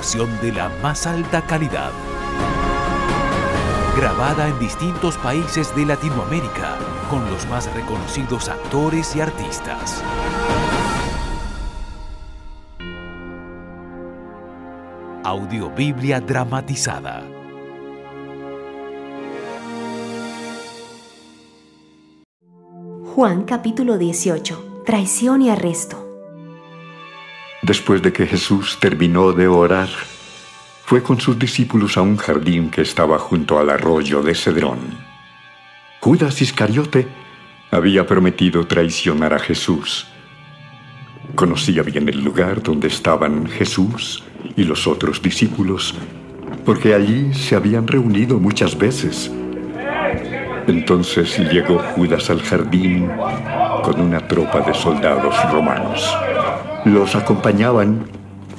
Producción de la más alta calidad. Grabada en distintos países de Latinoamérica con los más reconocidos actores y artistas. Audiobiblia dramatizada. Juan capítulo 18. Traición y arresto. Después de que Jesús terminó de orar, fue con sus discípulos a un jardín que estaba junto al arroyo de Cedrón. Judas Iscariote había prometido traicionar a Jesús. Conocía bien el lugar donde estaban Jesús y los otros discípulos, porque allí se habían reunido muchas veces. Entonces llegó Judas al jardín con una tropa de soldados romanos. Los acompañaban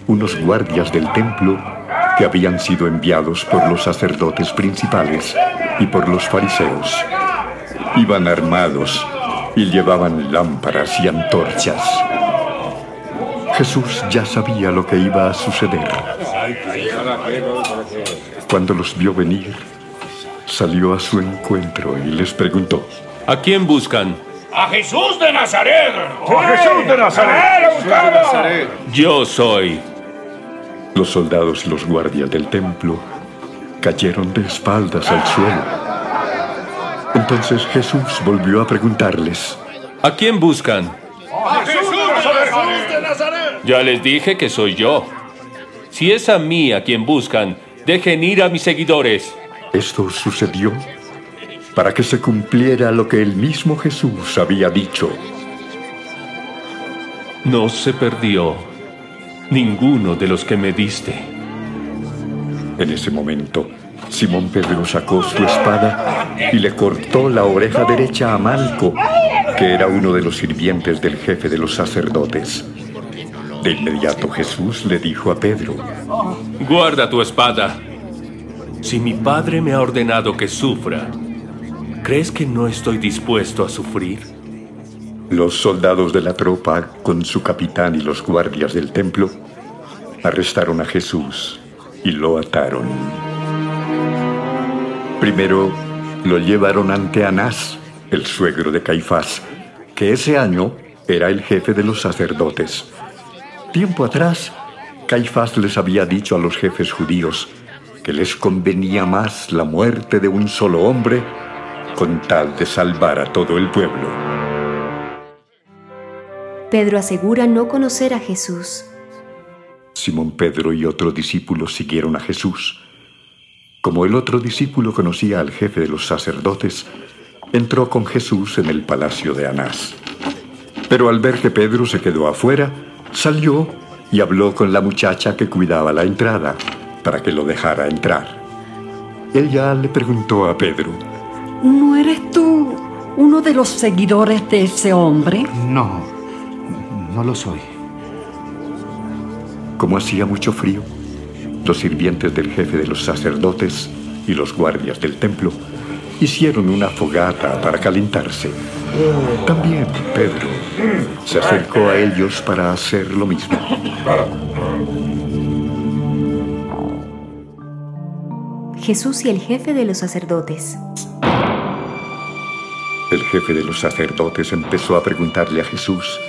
unos guardias del templo que habían sido enviados por los sacerdotes principales y por los fariseos. Iban armados y llevaban lámparas y antorchas. Jesús ya sabía lo que iba a suceder. Cuando los vio venir, salió a su encuentro y les preguntó, ¿A quién buscan? ¡A Jesús de Nazaret! ¡A Jesús de Nazaret! Yo soy. Los soldados y los guardias del templo cayeron de espaldas al suelo. Entonces Jesús volvió a preguntarles, ¿A quién buscan? ¡A Jesús de Nazaret! Ya les dije que soy yo. Si es a mí a quien buscan, dejen ir a mis seguidores. esto sucedió para que se cumpliera lo que el mismo Jesús había dicho. No se perdió ninguno de los que me diste. En ese momento, Simón Pedro sacó su espada y le cortó la oreja derecha a Malco, que era uno de los sirvientes del jefe de los sacerdotes. De inmediato Jesús le dijo a Pedro, Guarda tu espada. Si mi padre me ha ordenado que sufra, ¿crees que no estoy dispuesto a sufrir? Los soldados de la tropa, con su capitán y los guardias del templo, arrestaron a Jesús y lo ataron. Primero lo llevaron ante Anás, el suegro de Caifás, que ese año era el jefe de los sacerdotes. Tiempo atrás, Caifás les había dicho a los jefes judíos que les convenía más la muerte de un solo hombre con tal de salvar a todo el pueblo. Pedro asegura no conocer a Jesús. Simón Pedro y otro discípulo siguieron a Jesús. Como el otro discípulo conocía al jefe de los sacerdotes, entró con Jesús en el palacio de Anás. Pero al ver que Pedro se quedó afuera, salió y habló con la muchacha que cuidaba la entrada para que lo dejara entrar. Ella le preguntó a Pedro, ¿No eres tú uno de los seguidores de ese hombre? No, no lo soy. como hacía mucho frío, los sirvientes del jefe de los sacerdotes y los guardias del templo hicieron una fogata para calentarse. También Pedro se acercó a ellos para hacer lo mismo. Jesús y el jefe de los sacerdotes. Jefe de los sacerdotes empezó a preguntarle a Jesús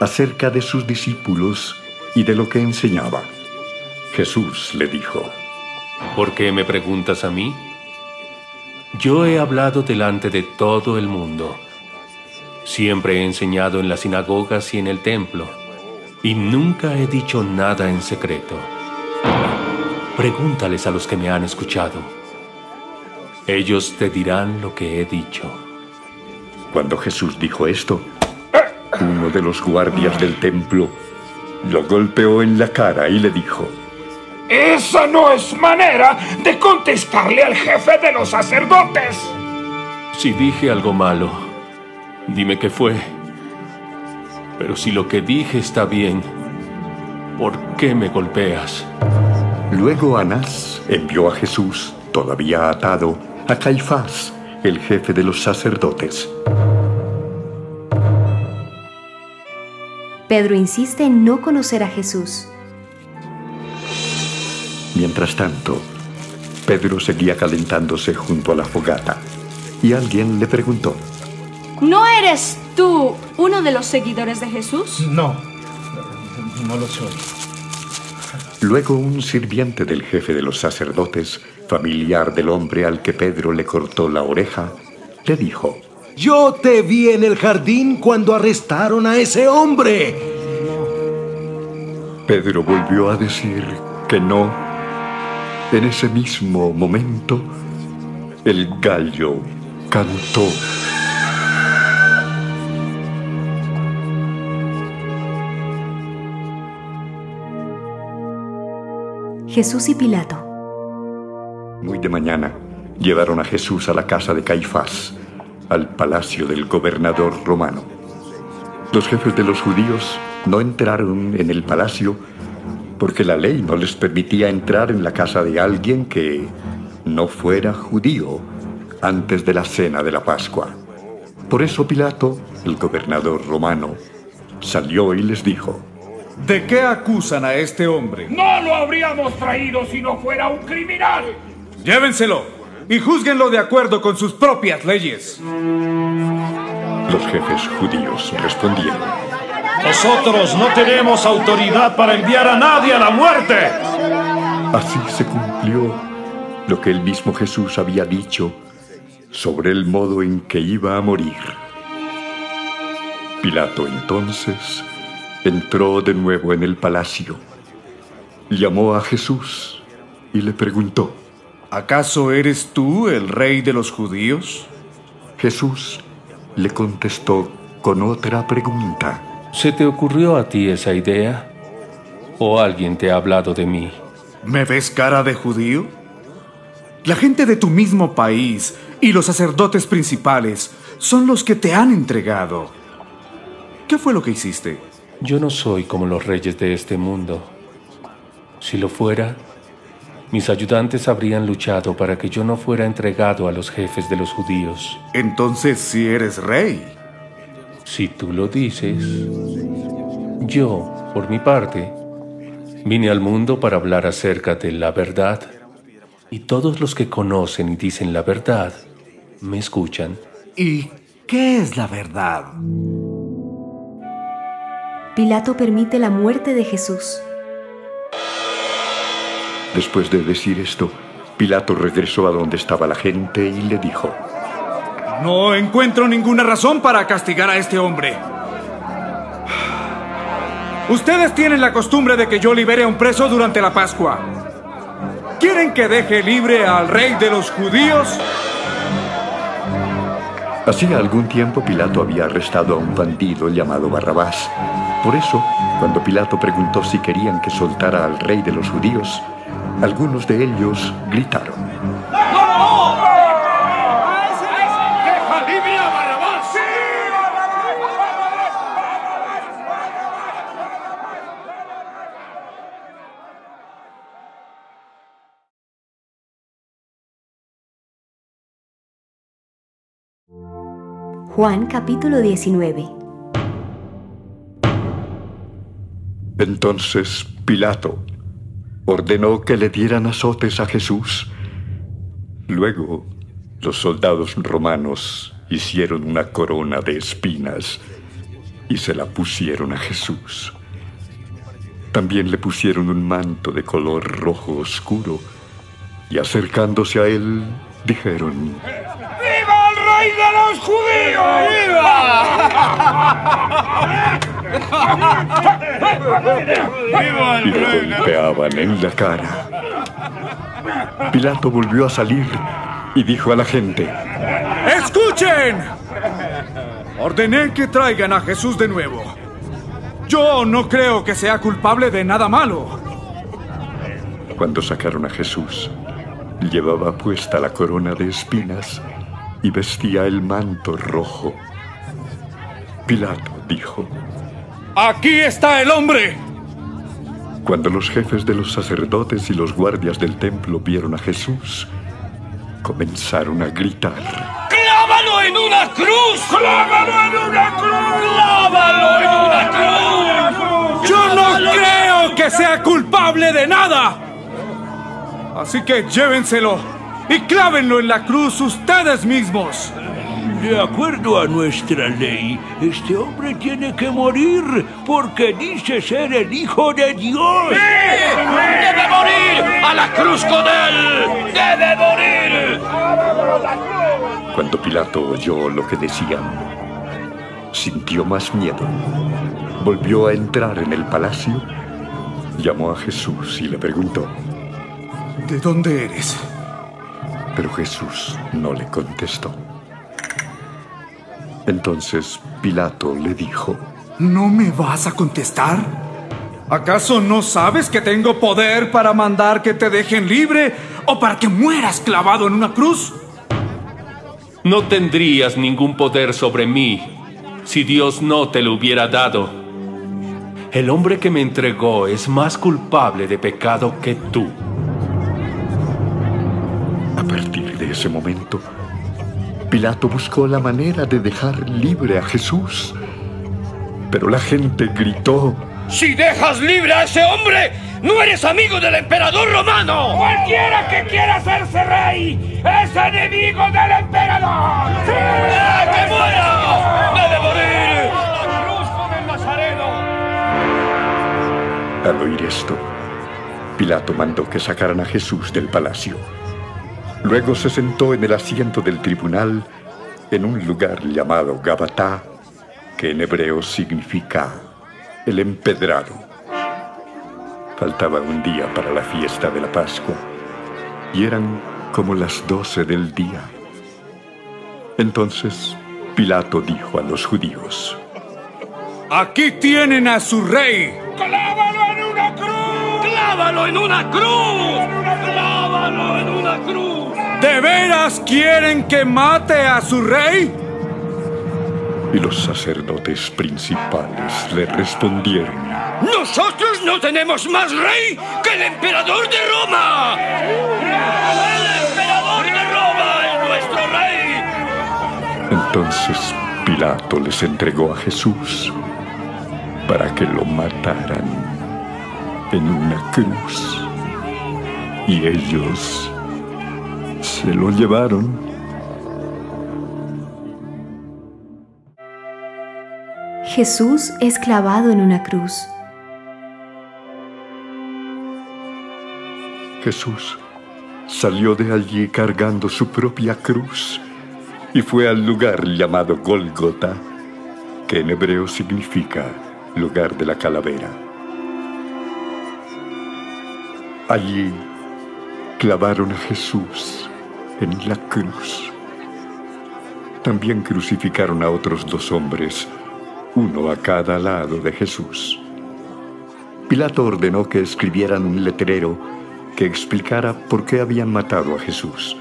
acerca de sus discípulos y de lo que enseñaba. Jesús le dijo, ¿Por qué me preguntas a mí? Yo he hablado delante de todo el mundo. Siempre he enseñado en las sinagogas y en el templo, y nunca he dicho nada en secreto. Pregúntales a los que me han escuchado. Ellos te dirán lo que he dicho. Cuando Jesús dijo esto, uno de los guardias del templo lo golpeó en la cara y le dijo, Esa no es manera de contestarle al jefe de los sacerdotes. Si dije algo malo, dime qué fue. Pero si lo que dije está bien, ¿por qué me golpeas? Luego Anás envió a Jesús, todavía atado, a Caifás, el jefe de los sacerdotes. Pedro insiste en no conocer a Jesús. Mientras tanto, Pedro seguía calentándose junto a la fogata y alguien le preguntó, ¿No eres tú uno de los seguidores de Jesús? No, no lo soy. Luego un sirviente del jefe de los sacerdotes, familiar del hombre al que Pedro le cortó la oreja, le dijo, Yo te vi en el jardín cuando arrestaron a ese hombre. Pedro volvió a decir que no. En ese mismo momento, el gallo cantó. Jesús y Pilato. Muy de mañana llevaron a Jesús a la casa de Caifás, al palacio del gobernador romano. Los jefes de los judíos no entraron en el palacio porque la ley no les permitía entrar en la casa de alguien que no fuera judío antes de la cena de la Pascua. Por eso Pilato, el gobernador romano, salió y les dijo, ¿De qué acusan a este hombre? No lo habríamos traído si no fuera un criminal. Llévenselo y júzguenlo de acuerdo con sus propias leyes. Los jefes judíos respondieron, Nosotros no tenemos autoridad para enviar a nadie a la muerte. Así se cumplió lo que el mismo Jesús había dicho sobre el modo en que iba a morir. Pilato entonces entró de nuevo en el palacio, llamó a Jesús y le preguntó, ¿Acaso eres tú el rey de los judíos? Jesús le contestó con otra pregunta. ¿Se te ocurrió a ti esa idea? ¿O alguien te ha hablado de mí? ¿Me ves cara de judío? La gente de tu mismo país y los sacerdotes principales son los que te han entregado. ¿Qué fue lo que hiciste? Yo no soy como los reyes de este mundo. Si lo fuera, mis ayudantes habrían luchado para que yo no fuera entregado a los jefes de los judíos. Entonces sí eres rey. Si tú lo dices. Yo, por mi parte, vine al mundo para hablar acerca de la verdad. Y todos los que conocen y dicen la verdad, me escuchan. ¿Y qué es la verdad? Pilato permite la muerte de Jesús. Después de decir esto, Pilato regresó a donde estaba la gente y le dijo, No encuentro ninguna razón para castigar a este hombre. Ustedes tienen la costumbre de que yo libere a un preso durante la Pascua. ¿Quieren que deje libre al rey de los judíos? Hacía algún tiempo Pilato había arrestado a un bandido llamado Barrabás. Por eso, cuando Pilato preguntó si querían que soltara al rey de los judíos, algunos de ellos gritaron. Juan capítulo 19. Entonces Pilato ordenó que le dieran azotes a Jesús. Luego, los soldados romanos hicieron una corona de espinas y se la pusieron a Jesús. También le pusieron un manto de color rojo oscuro y acercándose a él dijeron, los judíos! ¡Viva! y lo golpeaban en la cara. Pilato volvió a salir y dijo a la gente, ¡Escuchen! Ordené que traigan a Jesús de nuevo. Yo no creo que sea culpable de nada malo. Cuando sacaron a Jesús, llevaba puesta la corona de espinas y vestía el manto rojo. Pilato dijo, ¡Aquí está el hombre! Cuando los jefes de los sacerdotes y los guardias del templo vieron a Jesús, comenzaron a gritar. ¡Clávalo en una cruz! ¡Clávalo en una cruz! ¡Clávalo en una cruz! Yo no creo que sea culpable de nada. Así que llévenselo y clávenlo en la cruz ustedes mismos. De acuerdo a nuestra ley, este hombre tiene que morir porque dice ser el Hijo de Dios. ¡Debe morir! ¡A la cruz con él! ¡Debe morir! Cuando Pilato oyó lo que decían, sintió más miedo. Volvió a entrar en el palacio, llamó a Jesús y le preguntó, ¿De dónde eres? Pero Jesús no le contestó. Entonces Pilato le dijo, ¿No me vas a contestar? ¿Acaso no sabes que tengo poder para mandar que te dejen libre o para que mueras clavado en una cruz? No tendrías ningún poder sobre mí si Dios no te lo hubiera dado. El hombre que me entregó es más culpable de pecado que tú. De ese momento, Pilato buscó la manera de dejar libre a Jesús. Pero la gente gritó, Si dejas libre a ese hombre, no eres amigo del emperador romano. Cualquiera que quiera hacerse rey es enemigo del emperador. ¡Sí! ¡Que muera! ¡Debe morir! ¡La cruz con el Nazareno! Al oír esto, Pilato mandó que sacaran a Jesús del palacio. Luego se sentó en el asiento del tribunal en un lugar llamado Gabatá, que en hebreo significa el empedrado. Faltaba un día para la fiesta de la Pascua y eran como las doce del día. Entonces Pilato dijo a los judíos, Aquí tienen a su rey. ¡Clávalo en una cruz! ¡Clávalo en una cruz! ¡Clávalo en una cruz! ¿De veras quieren que mate a su rey? Y los sacerdotes principales le respondieron, ¡Nosotros no tenemos más rey que el emperador de Roma! ¡El emperador de Roma es nuestro rey! Entonces Pilato les entregó a Jesús para que lo mataran en una cruz. Y ellos se lo llevaron. Jesús es clavado en una cruz. Jesús salió de allí cargando su propia cruz y fue al lugar llamado Golgota, que en hebreo significa lugar de la calavera. Allí clavaron a Jesús en la cruz. También crucificaron a otros dos hombres, uno a cada lado de Jesús. Pilato ordenó que escribieran un letrero que explicara por qué habían matado a Jesús.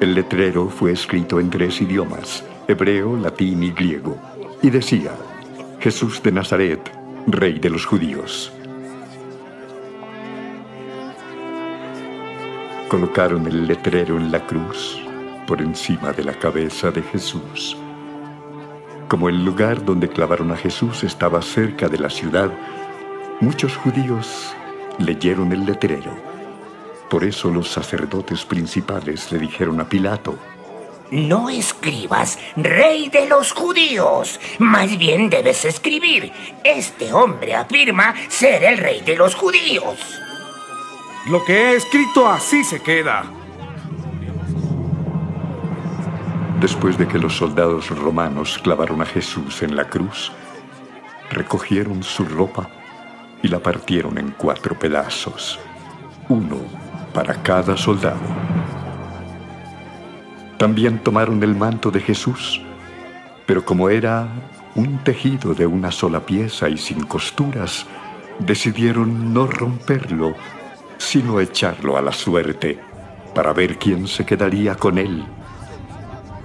El letrero fue escrito en tres idiomas, hebreo, latín y griego, y decía, Jesús de Nazaret, Rey de los judíos. Colocaron el letrero en la cruz por encima de la cabeza de Jesús. Como el lugar donde clavaron a Jesús estaba cerca de la ciudad, muchos judíos leyeron el letrero. Por eso los sacerdotes principales le dijeron a Pilato, No escribas rey de los judíos, más bien debes escribir, este hombre afirma ser el rey de los judíos. Lo que he escrito así se queda. Después de que los soldados romanos clavaron a Jesús en la cruz, recogieron su ropa y la partieron en cuatro pedazos, uno para cada soldado. También tomaron el manto de Jesús, pero como era un tejido de una sola pieza y sin costuras, decidieron no romperlo, sino echarlo a la suerte para ver quién se quedaría con él.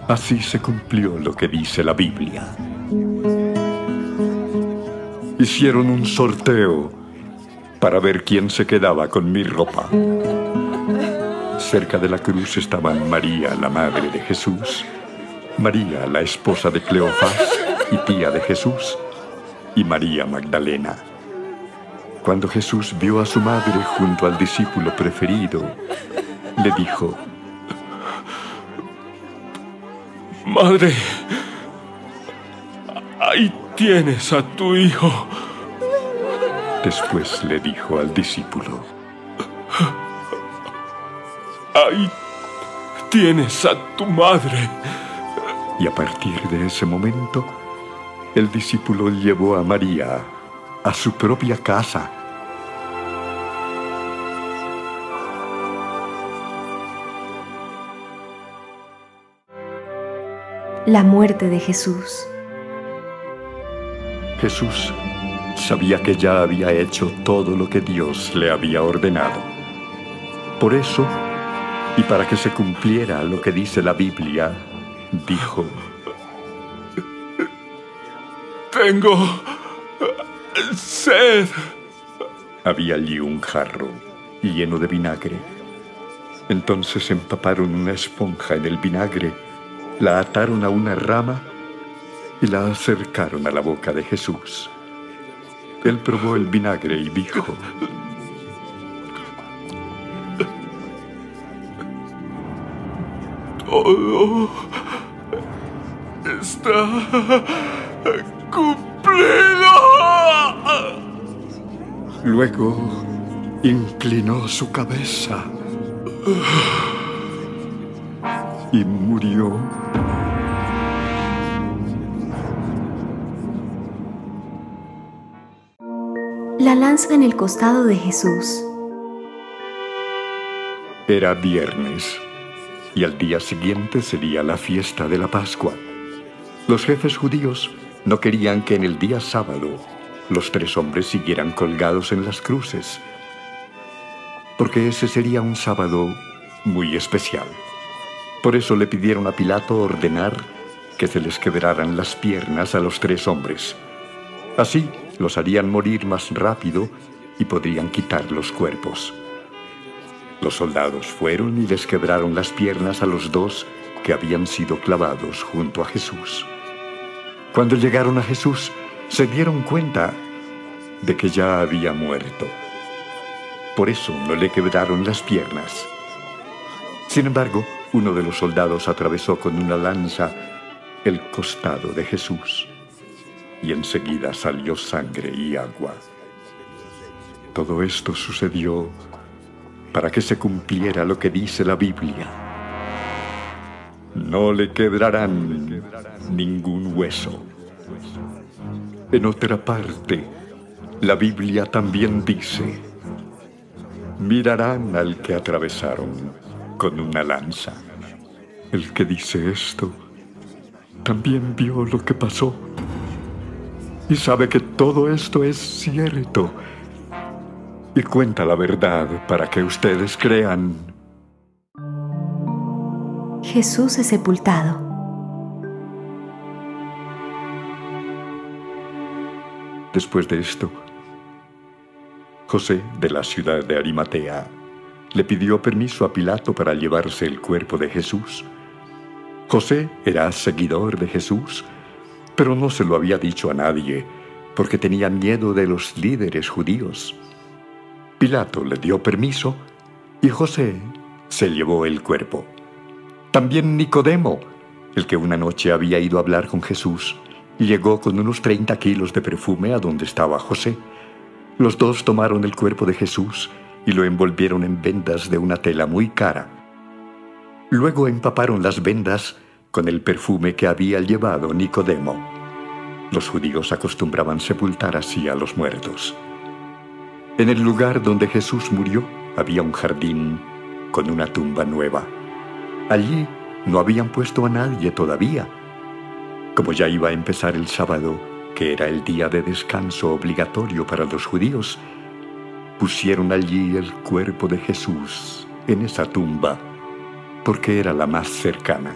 Así se cumplió lo que dice la Biblia. Hicieron un sorteo para ver quién se quedaba con mi ropa. Cerca de la cruz estaban María, la madre de Jesús, María, la esposa de Cleofás y tía de Jesús, y María Magdalena. Cuando Jesús vio a su madre junto al discípulo preferido, le dijo, Madre, ahí tienes a tu hijo. Después le dijo al discípulo, Ahí tienes a tu madre. Y a partir de ese momento, el discípulo llevó a María a su propia casa. La muerte de Jesús. Jesús sabía que ya había hecho todo lo que Dios le había ordenado. Por eso, y para que se cumpliera lo que dice la Biblia, dijo, Tengo sed. Había allí un jarro lleno de vinagre. Entonces empaparon una esponja en el vinagre, la ataron a una rama y la acercaron a la boca de Jesús. Él probó el vinagre y dijo, Todo está cumplido. Luego inclinó su cabeza y murió. La lanza en el costado de Jesús. Era viernes y al día siguiente sería la fiesta de la Pascua. Los jefes judíos no querían que en el día sábado los tres hombres siguieran colgados en las cruces, porque ese sería un sábado muy especial. Por eso le pidieron a Pilato ordenar que se les quebraran las piernas a los tres hombres. Así los harían morir más rápido y podrían quitar los cuerpos. Los soldados fueron y les quebraron las piernas a los dos que habían sido clavados junto a Jesús. Cuando llegaron a Jesús, se dieron cuenta de que ya había muerto. Por eso no le quebraron las piernas. Sin embargo, uno de los soldados atravesó con una lanza el costado de Jesús y enseguida salió sangre y agua. Todo esto sucedió para que se cumpliera lo que dice la Biblia. No le quebrarán ningún hueso. En otra parte, la Biblia también dice, mirarán al que atravesaron con una lanza. El que dice esto también vio lo que pasó y sabe que todo esto es cierto y cuenta la verdad para que ustedes crean. Jesús es sepultado. Después de esto, José de la ciudad de Arimatea le pidió permiso a Pilato para llevarse el cuerpo de Jesús. José era seguidor de Jesús, pero no se lo había dicho a nadie porque tenía miedo de los líderes judíos. Pilato le dio permiso y José se llevó el cuerpo. También Nicodemo, el que una noche había ido a hablar con Jesús, llegó con unos 30 kilos de perfume a donde estaba José. Los dos tomaron el cuerpo de Jesús y lo envolvieron en vendas de una tela muy cara. Luego empaparon las vendas con el perfume que había llevado Nicodemo. Los judíos acostumbraban sepultar así a los muertos. En el lugar donde Jesús murió había un jardín con una tumba nueva. Allí no habían puesto a nadie todavía. Como ya iba a empezar el sábado, que era el día de descanso obligatorio para los judíos, pusieron allí el cuerpo de Jesús en esa tumba, porque era la más cercana.